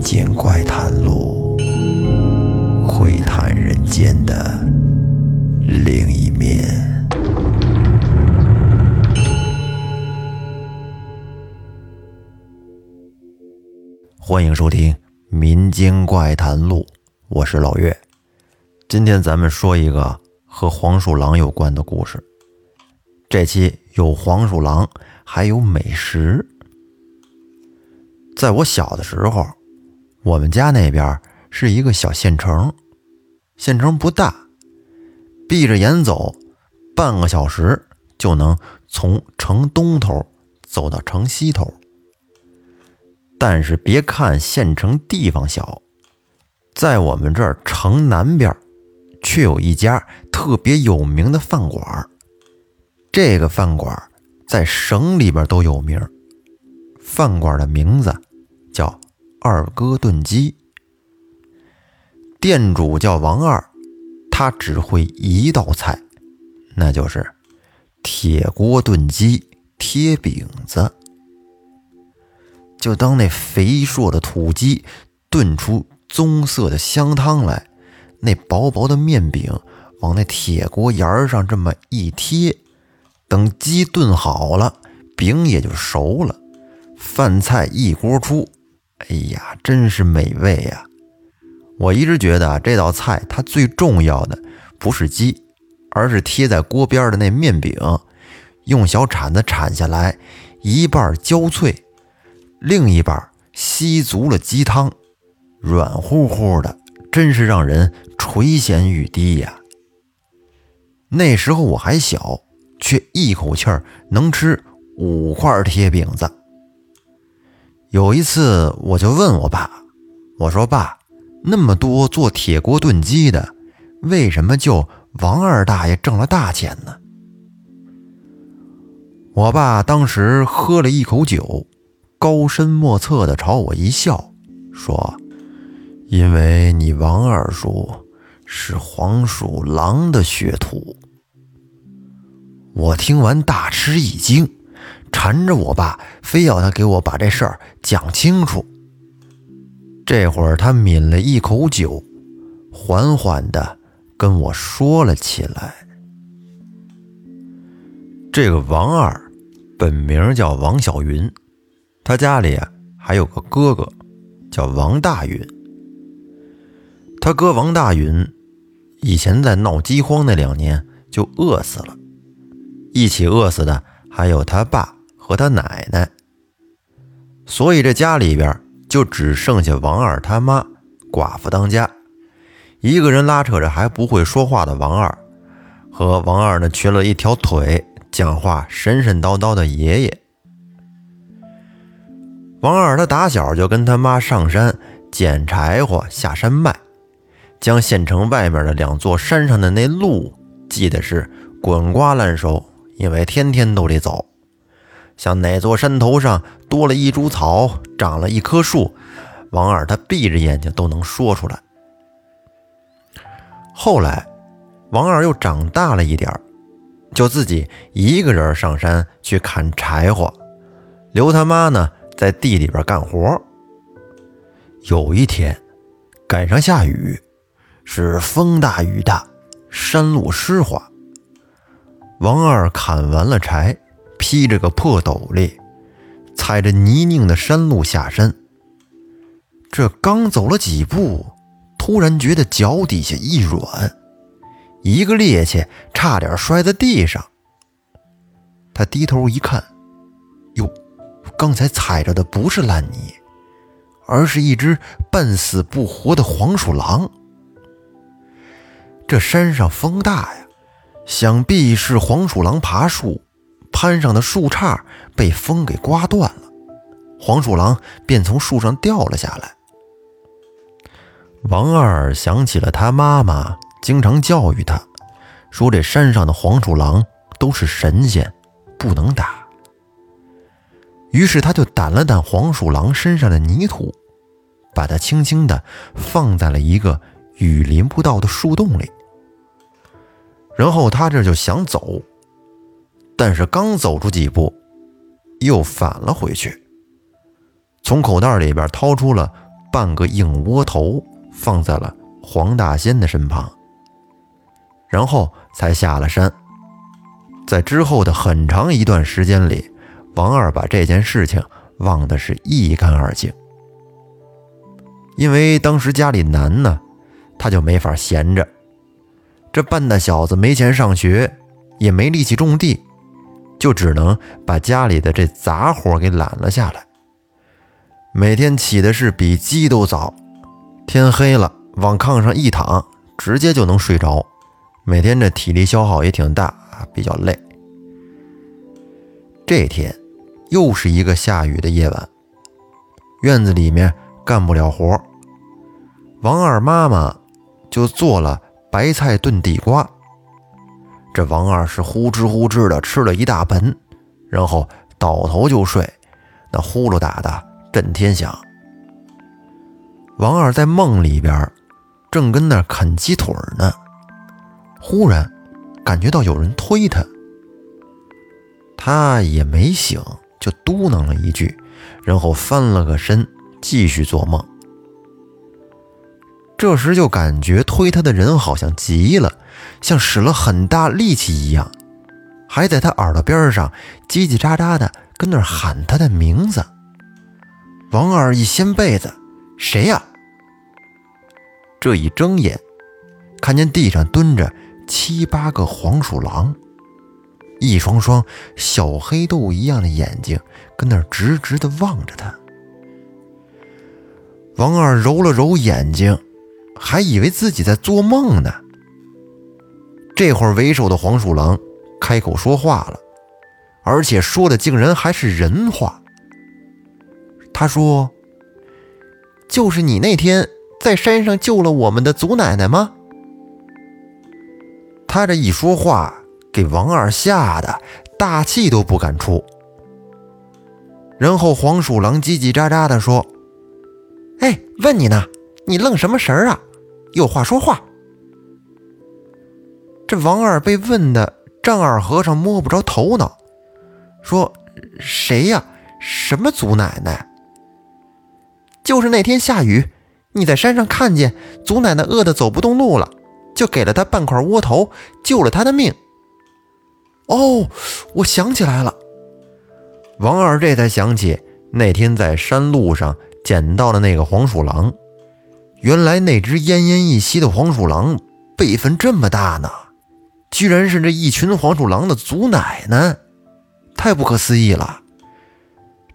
民间怪谈录，窥探人间的另一面。欢迎收听《民间怪谈录》，我是老岳。今天咱们说一个和黄鼠狼有关的故事。这期有黄鼠狼，还有美食。在我小的时候，我们家那边是一个小县城，县城不大，闭着眼走，半个小时就能从城东头走到城西头。但是别看县城地方小，在我们这儿城南边，却有一家特别有名的饭馆。这个饭馆在省里边都有名，饭馆的名字。二哥炖鸡，店主叫王二，他只会一道菜，那就是铁锅炖鸡贴饼子。就当那肥硕的土鸡炖出棕色的香汤来，那薄薄的面饼往那铁锅沿上这么一贴，等鸡炖好了，饼也就熟了，饭菜一锅出。哎呀，真是美味呀！我一直觉得这道菜它最重要的不是鸡，而是贴在锅边的那面饼，用小铲子铲下来，一半焦脆，另一半吸足了鸡汤，软乎乎的，真是让人垂涎欲滴呀！那时候我还小，却一口气儿能吃五块贴饼子。有一次，我就问我爸：“我说爸，那么多做铁锅炖鸡的，为什么就王二大爷挣了大钱呢？”我爸当时喝了一口酒，高深莫测的朝我一笑，说：“因为你王二叔是黄鼠狼的血统。”我听完大吃一惊。缠着我爸，非要他给我把这事儿讲清楚。这会儿他抿了一口酒，缓缓地跟我说了起来：“这个王二，本名叫王小云，他家里还有个哥哥，叫王大云。他哥王大云以前在闹饥荒那两年就饿死了，一起饿死的还有他爸。”和他奶奶，所以这家里边就只剩下王二他妈寡妇当家，一个人拉扯着还不会说话的王二，和王二呢瘸了一条腿，讲话神神叨叨的爷爷。王二他打小就跟他妈上山捡柴火下山卖，将县城外面的两座山上的那路记得是滚瓜烂熟，因为天天都得走。像哪座山头上多了一株草，长了一棵树，王二他闭着眼睛都能说出来。后来，王二又长大了一点就自己一个人上山去砍柴火，刘他妈呢在地里边干活。有一天，赶上下雨，是风大雨大，山路湿滑。王二砍完了柴。披着个破斗笠，踩着泥泞的山路下山。这刚走了几步，突然觉得脚底下一软，一个趔趄，差点摔在地上。他低头一看，哟，刚才踩着的不是烂泥，而是一只半死不活的黄鼠狼。这山上风大呀，想必是黄鼠狼爬树。攀上的树杈被风给刮断了，黄鼠狼便从树上掉了下来。王二想起了他妈妈经常教育他，说这山上的黄鼠狼都是神仙，不能打。于是他就掸了掸黄鼠狼身上的泥土，把它轻轻地放在了一个雨淋不到的树洞里，然后他这就想走。但是刚走出几步，又返了回去。从口袋里边掏出了半个硬窝头放在了黄大仙的身旁，然后才下了山。在之后的很长一段时间里，王二把这件事情忘得是一干二净。因为当时家里难呢，他就没法闲着。这半大小子没钱上学，也没力气种地，就只能把家里的这杂活给揽了下来。每天起的是比鸡都早，天黑了往炕上一躺，直接就能睡着。每天这体力消耗也挺大啊，比较累。这天又是一个下雨的夜晚，院子里面干不了活。王二妈妈就做了白菜炖地瓜，这王二是呼哧呼哧的吃了一大盆，然后倒头就睡，那呼噜打的震天响。王二在梦里边正跟那啃鸡腿呢，忽然感觉到有人推他，他也没醒，就嘟囔了一句，然后翻了个身，继续做梦。这时就感觉推他的人好像急了，像使了很大力气一样，还在他耳朵边上叽叽喳喳的跟那喊他的名字。王二一掀被子，谁呀？这一睁眼，看见地上蹲着七八个黄鼠狼，一双双小黑豆一样的眼睛跟那直直的望着他。王二揉了揉眼睛。还以为自己在做梦呢。这会儿，为首的黄鼠狼开口说话了，而且说的竟然还是人话。他说：“就是你那天在山上救了我们的祖奶奶吗？”他这一说话，给王二吓得大气都不敢出。然后黄鼠狼叽叽喳喳地说：“哎，问你呢，你愣什么神儿啊？”有话说话。这王二被问的丈二和尚摸不着头脑，说：“谁呀？什么祖奶奶？就是那天下雨，你在山上看见祖奶奶饿得走不动路了，就给了她半块窝头，救了她的命。”哦，我想起来了。王二这才想起那天在山路上捡到的那个黄鼠狼。原来那只奄奄一息的黄鼠狼辈分这么大呢，居然是这一群黄鼠狼的祖奶奶，太不可思议了。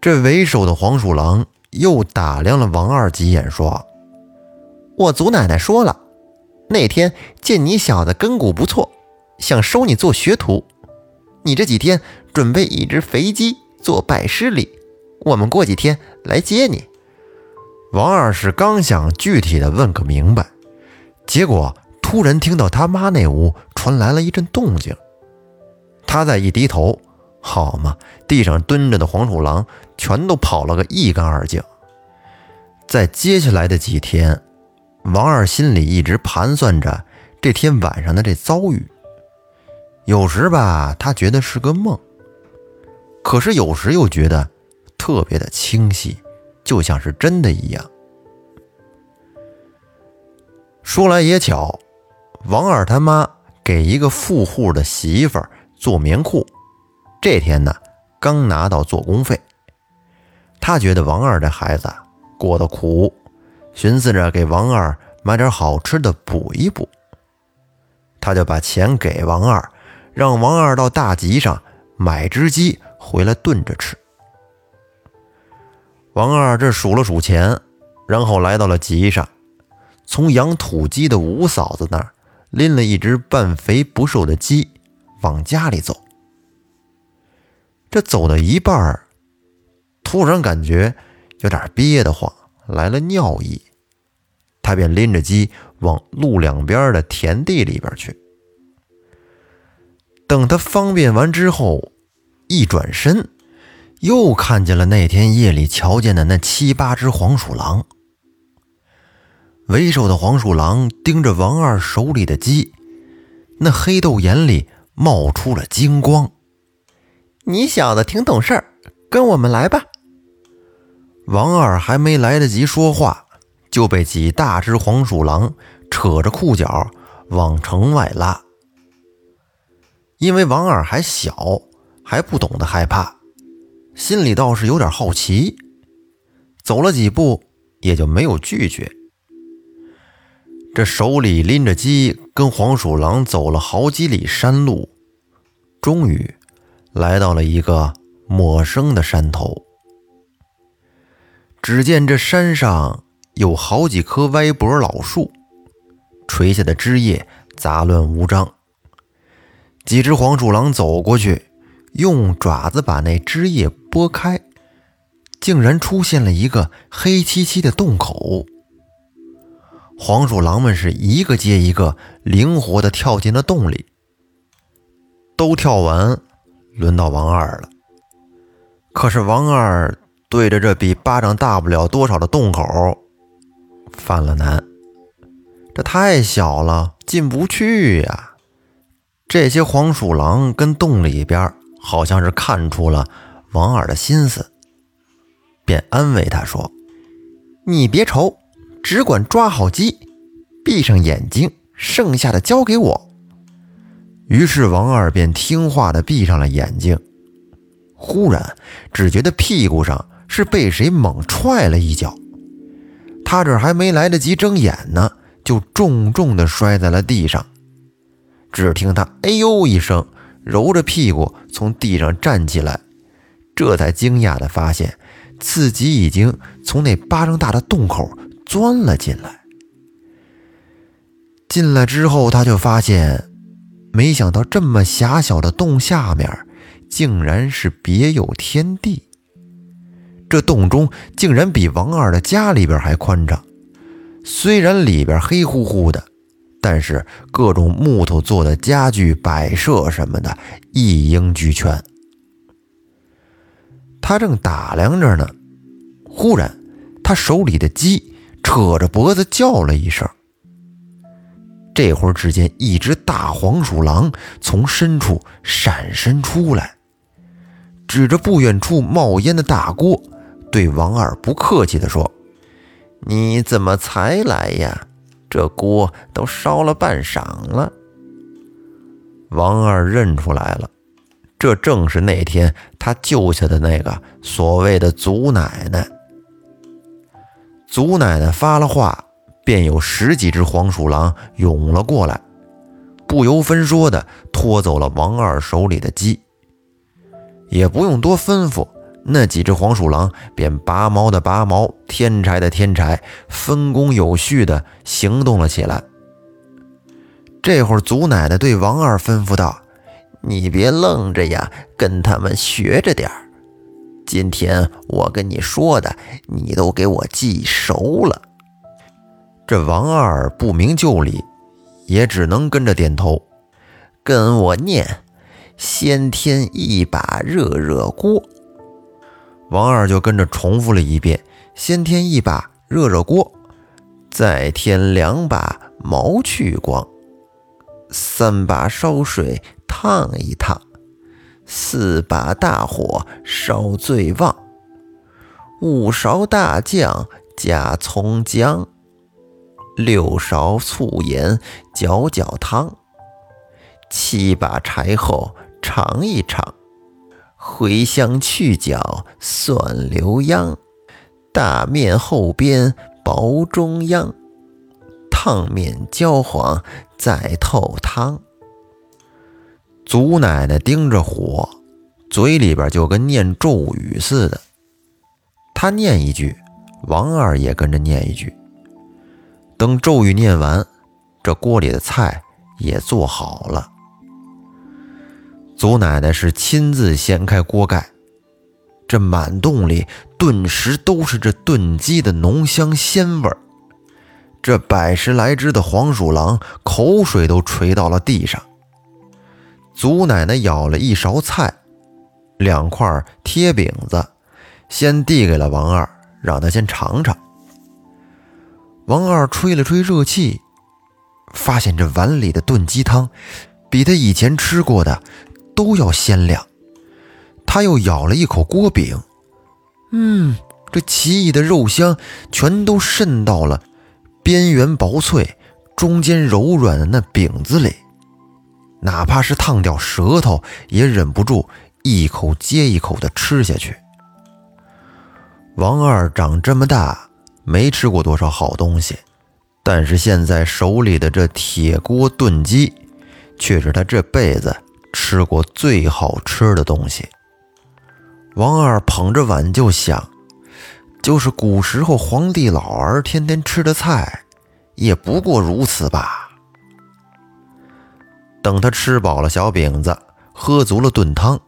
这为首的黄鼠狼又打量了王二几眼，说：“我祖奶奶说了，那天见你小子根骨不错，想收你做学徒。你这几天准备一只肥鸡做拜师礼，我们过几天来接你。”王二是刚想具体的问个明白，结果突然听到他妈那屋传来了一阵动静。他再一低头，好嘛，地上蹲着的黄鼠狼全都跑了个一干二净。在接下来的几天，王二心里一直盘算着这天晚上的这遭遇。有时吧，他觉得是个梦；可是有时又觉得特别的清晰。就像是真的一样。说来也巧，王二他妈给一个富户的媳妇儿做棉裤，这天呢刚拿到做工费。他觉得王二这孩子过得苦，寻思着给王二买点好吃的补一补。他就把钱给王二，让王二到大集上买只鸡回来炖着吃。王二这数了数钱，然后来到了集上，从养土鸡的吴嫂子那儿拎了一只半肥不瘦的鸡，往家里走。这走到一半突然感觉有点憋得慌，来了尿意，他便拎着鸡往路两边的田地里边去。等他方便完之后，一转身。又看见了那天夜里瞧见的那七八只黄鼠狼。为首的黄鼠狼盯着王二手里的鸡，那黑豆眼里冒出了金光。你小子挺懂事儿，跟我们来吧。王二还没来得及说话，就被几大只黄鼠狼扯着裤脚往城外拉。因为王二还小，还不懂得害怕，心里倒是有点好奇。走了几步，也就没有拒绝。这手里拎着鸡，跟黄鼠狼走了好几里山路，终于来到了一个陌生的山头。只见这山上有好几棵歪脖老树，垂下的枝叶杂乱无章。几只黄鼠狼走过去，用爪子把那枝叶拨开。竟然出现了一个黑漆漆的洞口，黄鼠狼们是一个接一个灵活地跳进了洞里。都跳完，轮到王二了。可是王二对着这比巴掌大不了多少的洞口，犯了难。这太小了，进不去呀。这些黄鼠狼跟洞里边好像是看出了王二的心思。便安慰他说：“你别愁，只管抓好鸡，闭上眼睛，剩下的交给我。”于是王二便听话的闭上了眼睛。忽然，只觉得屁股上是被谁猛踹了一脚，他这还没来得及睁眼呢，就重重的摔在了地上。只听他“哎呦”一声，揉着屁股从地上站起来，这才惊讶的发现。自己已经从那巴掌大的洞口钻了进来。进来之后，他就发现，没想到这么狭小的洞下面，竟然是别有天地。这洞中竟然比王二的家里边还宽敞。虽然里边黑乎乎的，但是各种木头做的家具、摆设什么的一应俱全。他正打量着呢，忽然，他手里的鸡扯着脖子叫了一声。这会儿，只见一只大黄鼠狼从深处闪身出来，指着不远处冒烟的大锅，对王二不客气地说：“你怎么才来呀？这锅都烧了半晌了。”王二认出来了。这正是那天他救下的那个所谓的祖奶奶。祖奶奶发了话，便有十几只黄鼠狼涌了过来，不由分说的拖走了王二手里的鸡。也不用多吩咐，那几只黄鼠狼便拔毛的拔毛，添柴的添柴，分工有序的行动了起来。这会儿，祖奶奶对王二吩咐道。你别愣着呀，跟他们学着点儿。今天我跟你说的，你都给我记熟了。这王二不明就里，也只能跟着点头。跟我念：先添一把热热锅。王二就跟着重复了一遍：先添一把热热锅，再添两把毛去光，三把烧水。烫一烫，四把大火烧最旺，五勺大酱加葱姜，六勺醋盐搅搅汤，七把柴后尝一尝，茴香去角蒜留秧，大面后边薄中央，烫面焦黄再透汤。祖奶奶盯着火，嘴里边就跟念咒语似的。她念一句，王二也跟着念一句。等咒语念完，这锅里的菜也做好了。祖奶奶是亲自掀开锅盖，这满洞里顿时都是这炖鸡的浓香鲜味儿。这百十来只的黄鼠狼口水都垂到了地上。祖奶奶舀了一勺菜，两块贴饼子，先递给了王二，让他先尝尝。王二吹了吹热气，发现这碗里的炖鸡汤比他以前吃过的都要鲜亮。他又咬了一口锅饼，嗯，这奇异的肉香全都渗到了边缘薄脆、中间柔软的那饼子里，哪怕是烫掉舌头，也忍不住一口接一口的吃下去。王二长这么大没吃过多少好东西，但是现在手里的这铁锅炖鸡，却是他这辈子吃过最好吃的东西。王二捧着碗就想，就是古时候皇帝老儿天天吃的菜，也不过如此吧。等他吃饱了小饼子，喝足了炖汤，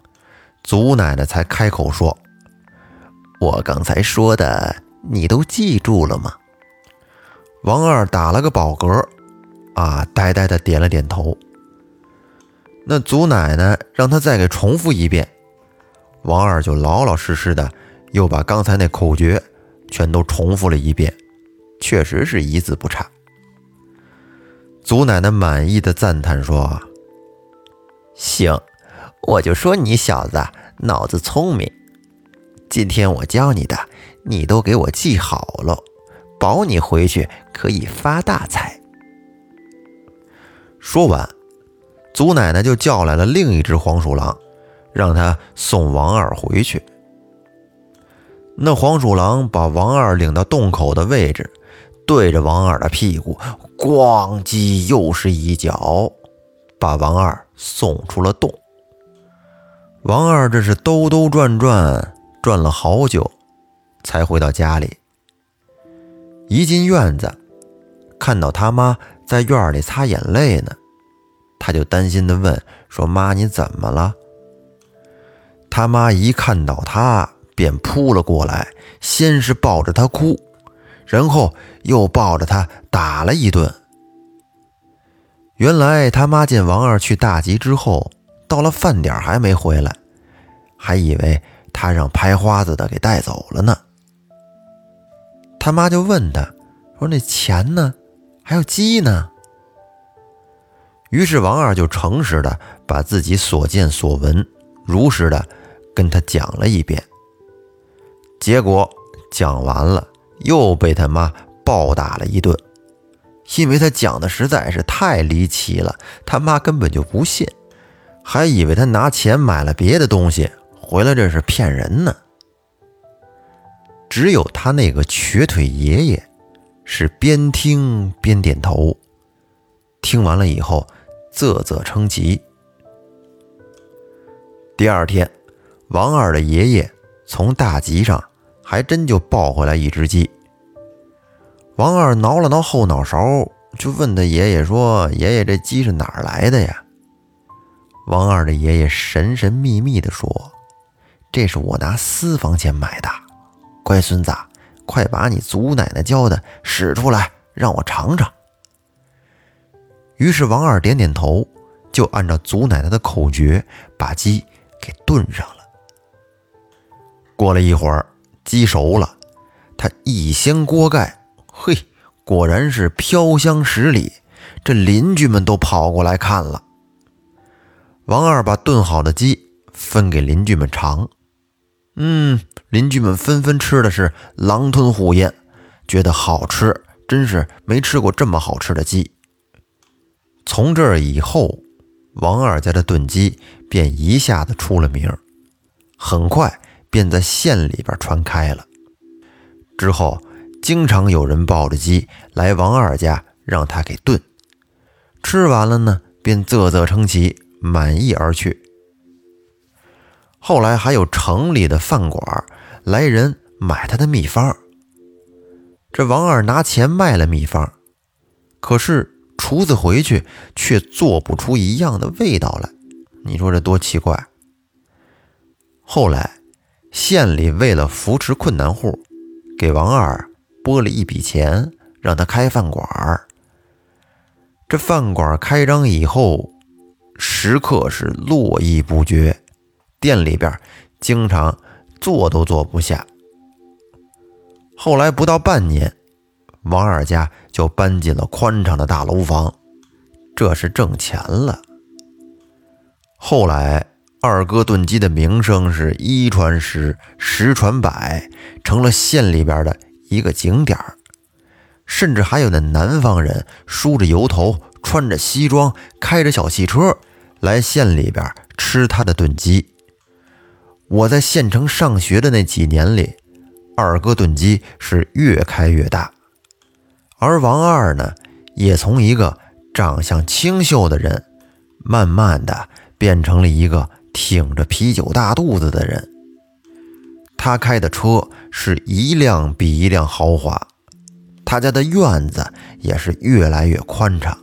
祖奶奶才开口说。我刚才说的，你都记住了吗？王二打了个饱嗝，啊，呆呆的点了点头。那祖奶奶让他再给重复一遍，王二就老老实实的又把刚才那口诀全都重复了一遍，确实是一字不差。祖奶奶满意的赞叹说：“行，我就说你小子脑子聪明。”今天我教你的，你都给我记好了，保你回去可以发大财。说完，祖奶奶就叫来了另一只黄鼠狼，让他送王二回去。那黄鼠狼把王二领到洞口的位置，对着王二的屁股咣叽又是一脚，把王二送出了洞。王二这是兜兜转转。转了好久，才回到家里。一进院子，看到他妈在院里擦眼泪呢，他就担心的问：“说妈，你怎么了？”他妈一看到他，便扑了过来，先是抱着他哭，然后又抱着他打了一顿。原来他妈见王二去大集之后，到了饭点还没回来，还以为。他让拍花子的给带走了呢。他妈就问他说：“那钱呢？还有鸡呢？”于是王二就诚实的把自己所见所闻如实的跟他讲了一遍。结果讲完了，又被他妈暴打了一顿，因为他讲的实在是太离奇了。他妈根本就不信，还以为他拿钱买了别的东西。回来这是骗人呢！只有他那个瘸腿爷爷是边听边点头，听完了以后啧啧称奇。第二天，王二的爷爷从大集上还真就抱回来一只鸡。王二挠了挠后脑勺，就问他爷爷说：“爷爷，这鸡是哪儿来的呀？”王二的爷爷神神秘秘地说。这是我拿私房钱买的，乖孙子，快把你祖奶奶教的使出来，让我尝尝。于是王二点点头，就按照祖奶奶的口诀把鸡给炖上了。过了一会儿，鸡熟了，他一掀锅盖，嘿，果然是飘香十里，这邻居们都跑过来看了。王二把炖好的鸡分给邻居们尝。嗯，邻居们纷纷吃的是狼吞虎咽，觉得好吃，真是没吃过这么好吃的鸡。从这儿以后，王二家的炖鸡便一下子出了名，很快便在县里边传开了。之后，经常有人抱着鸡来王二家让他给炖，吃完了呢，便啧啧称奇，满意而去。后来还有城里的饭馆来人买他的秘方，这王二拿钱卖了秘方，可是厨子回去却做不出一样的味道来，你说这多奇怪！后来县里为了扶持困难户，给王二拨了一笔钱，让他开饭馆这饭馆开张以后，食客是络绎不绝。店里边经常坐都坐不下。后来不到半年，王二家就搬进了宽敞的大楼房，这是挣钱了。后来二哥炖鸡的名声是一传十，十传百，成了县里边的一个景点儿。甚至还有那南方人梳着油头，穿着西装，开着小汽车来县里边吃他的炖鸡。我在县城上学的那几年里，二哥炖鸡是越开越大，而王二呢，也从一个长相清秀的人，慢慢的变成了一个。挺着啤酒大肚子的人，他开的车是一辆比一辆豪华，他家的院子也是越来越宽敞。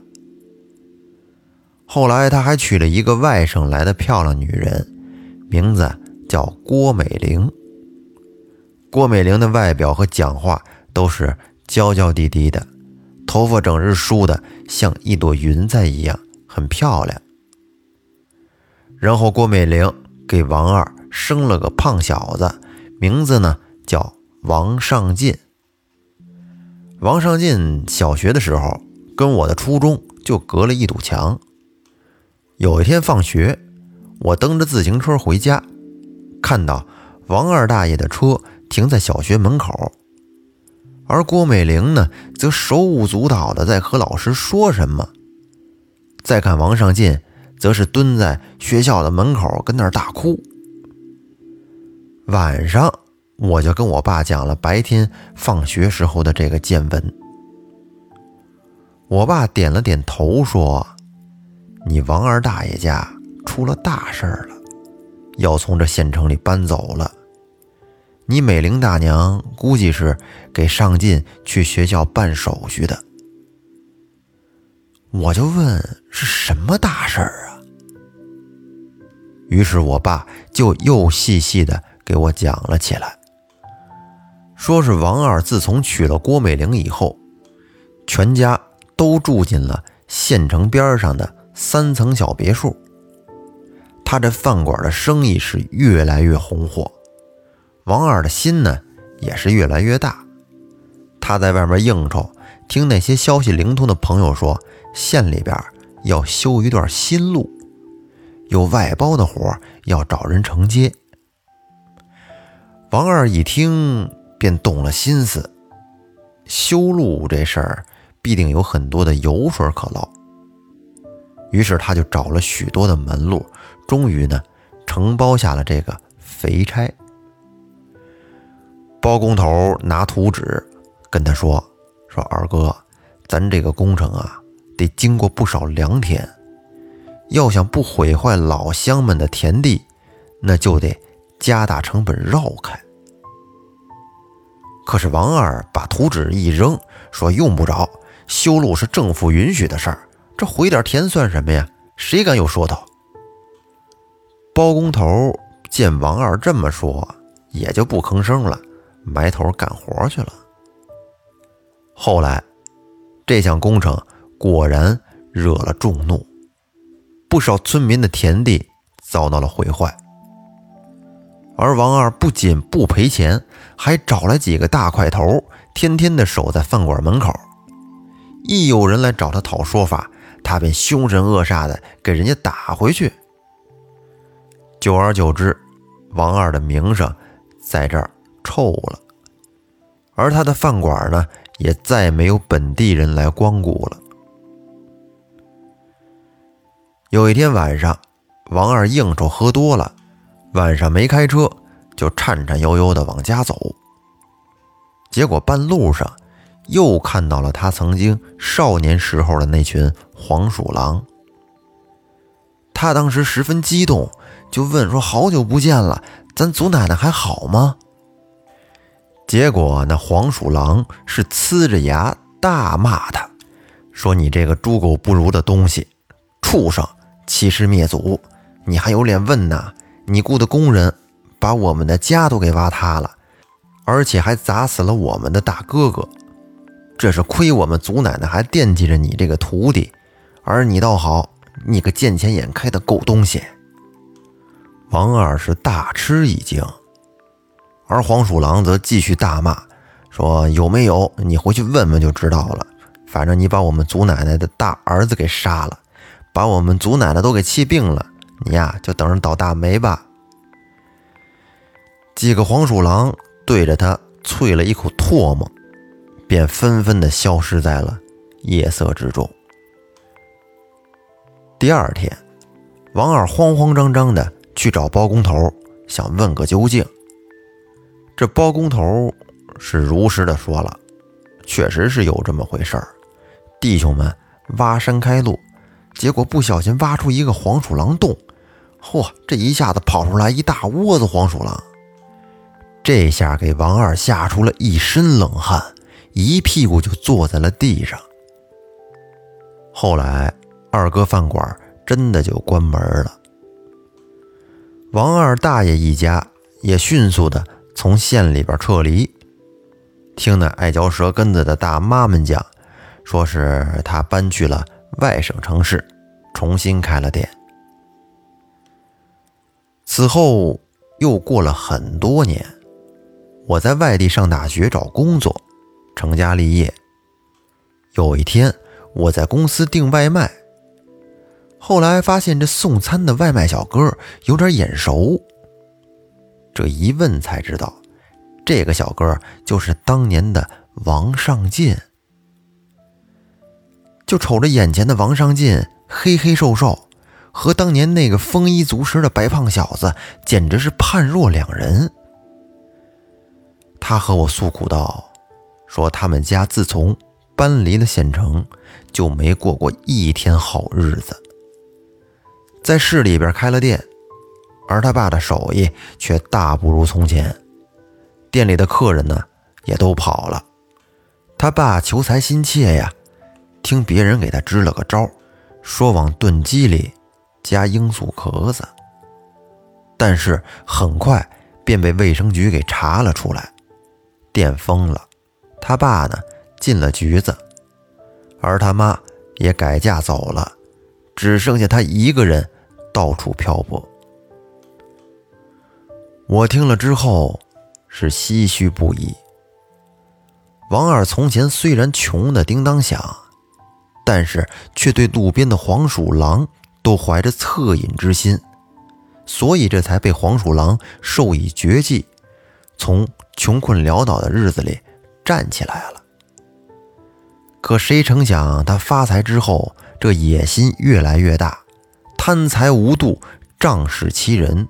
后来他还娶了一个外省来的漂亮女人，名字叫郭美玲。郭美玲的外表和讲话都是娇娇滴滴的，头发整日梳的像一朵云彩一样，很漂亮。然后郭美玲给王二生了个胖小子，名字呢叫王上进。王上进小学的时候跟我的初中就隔了一堵墙。有一天放学，我蹬着自行车回家，看到王二大爷的车停在小学门口，而郭美玲呢则手舞足蹈的在和老师说什么。再看王上进。则是蹲在学校的门口，跟那儿大哭。晚上，我就跟我爸讲了白天放学时候的这个见闻。我爸点了点头，说：“你王二大爷家出了大事儿了，要从这县城里搬走了。你美玲大娘估计是给上进去学校办手续的。”我就问：“是什么大事儿啊？”于是我爸就又细细的给我讲了起来，说是王二自从娶了郭美玲以后，全家都住进了县城边上的三层小别墅。他这饭馆的生意是越来越红火，王二的心呢也是越来越大。他在外面应酬，听那些消息灵通的朋友说，县里边要修一段新路。有外包的活要找人承接，王二一听便动了心思。修路这事儿必定有很多的油水可捞，于是他就找了许多的门路，终于呢承包下了这个肥差。包工头拿图纸跟他说：“说二哥，咱这个工程啊，得经过不少良田。”要想不毁坏老乡们的田地，那就得加大成本绕开。可是王二把图纸一扔，说用不着，修路是政府允许的事儿，这毁点田算什么呀？谁敢有说头？包工头见王二这么说，也就不吭声了，埋头干活去了。后来，这项工程果然惹了众怒。不少村民的田地遭到了毁坏，而王二不仅不赔钱，还找来几个大块头，天天的守在饭馆门口。一有人来找他讨说法，他便凶神恶煞的给人家打回去。久而久之，王二的名声在这儿臭了，而他的饭馆呢，也再没有本地人来光顾了。有一天晚上，王二应酬喝多了，晚上没开车，就颤颤悠悠地往家走。结果半路上又看到了他曾经少年时候的那群黄鼠狼。他当时十分激动，就问说：“好久不见了，咱祖奶奶还好吗？”结果那黄鼠狼是呲着牙大骂他，说：“你这个猪狗不如的东西，畜生！”欺师灭祖，你还有脸问呢？你雇的工人把我们的家都给挖塌了，而且还砸死了我们的大哥哥。这是亏我们祖奶奶还惦记着你这个徒弟，而你倒好，你个见钱眼开的狗东西！王二是大吃一惊，而黄鼠狼则继续大骂，说：“有没有？你回去问问就知道了。反正你把我们祖奶奶的大儿子给杀了。”把我们祖奶奶都给气病了，你呀就等着倒大霉吧。”几个黄鼠狼对着他啐了一口唾沫，便纷纷的消失在了夜色之中。第二天，王二慌慌张张的去找包工头，想问个究竟。这包工头是如实的说了，确实是有这么回事儿。弟兄们挖山开路，结果不小心挖出一个黄鼠狼洞，嚯，这一下子跑出来一大窝子黄鼠狼。这下给王二吓出了一身冷汗，一屁股就坐在了地上。后来，二哥饭馆真的就关门了。王二大爷一家也迅速的从县里边撤离。听那爱嚼舌根子的大妈们讲，说是他搬去了外省城市，重新开了店。此后又过了很多年。我在外地上大学找工作，成家立业。有一天，我在公司订外卖，后来发现这送餐的外卖小哥有点眼熟。这一问才知道，这个小哥就是当年的王上进。就瞅着眼前的王尚进，黑黑瘦瘦，和当年那个丰衣足食的白胖小子，简直是判若两人。他和我诉苦道：“说他们家自从搬离了县城，就没过过一天好日子。在市里边开了店，而他爸的手艺却大不如从前。店里的客人呢，也都跑了。他爸求财心切呀，听别人给他支了个招，说往炖鸡里加罂粟壳子。但是很快便被卫生局给查了出来。”店封了，他爸呢进了局子，而他妈也改嫁走了，只剩下他一个人到处漂泊。我听了之后是唏嘘不已。王二从前虽然穷的叮当响，但是却对路边的黄鼠狼都怀着恻隐之心，所以这才被黄鼠狼授以绝技，从。穷困潦倒的日子里，站起来了。可谁成想，他发财之后，这野心越来越大，贪财无度，仗势欺人。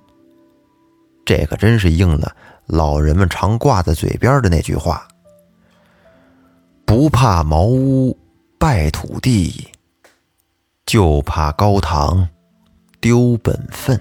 这可真是应了老人们常挂在嘴边的那句话：“不怕茅屋败土地，就怕高堂丢本分。”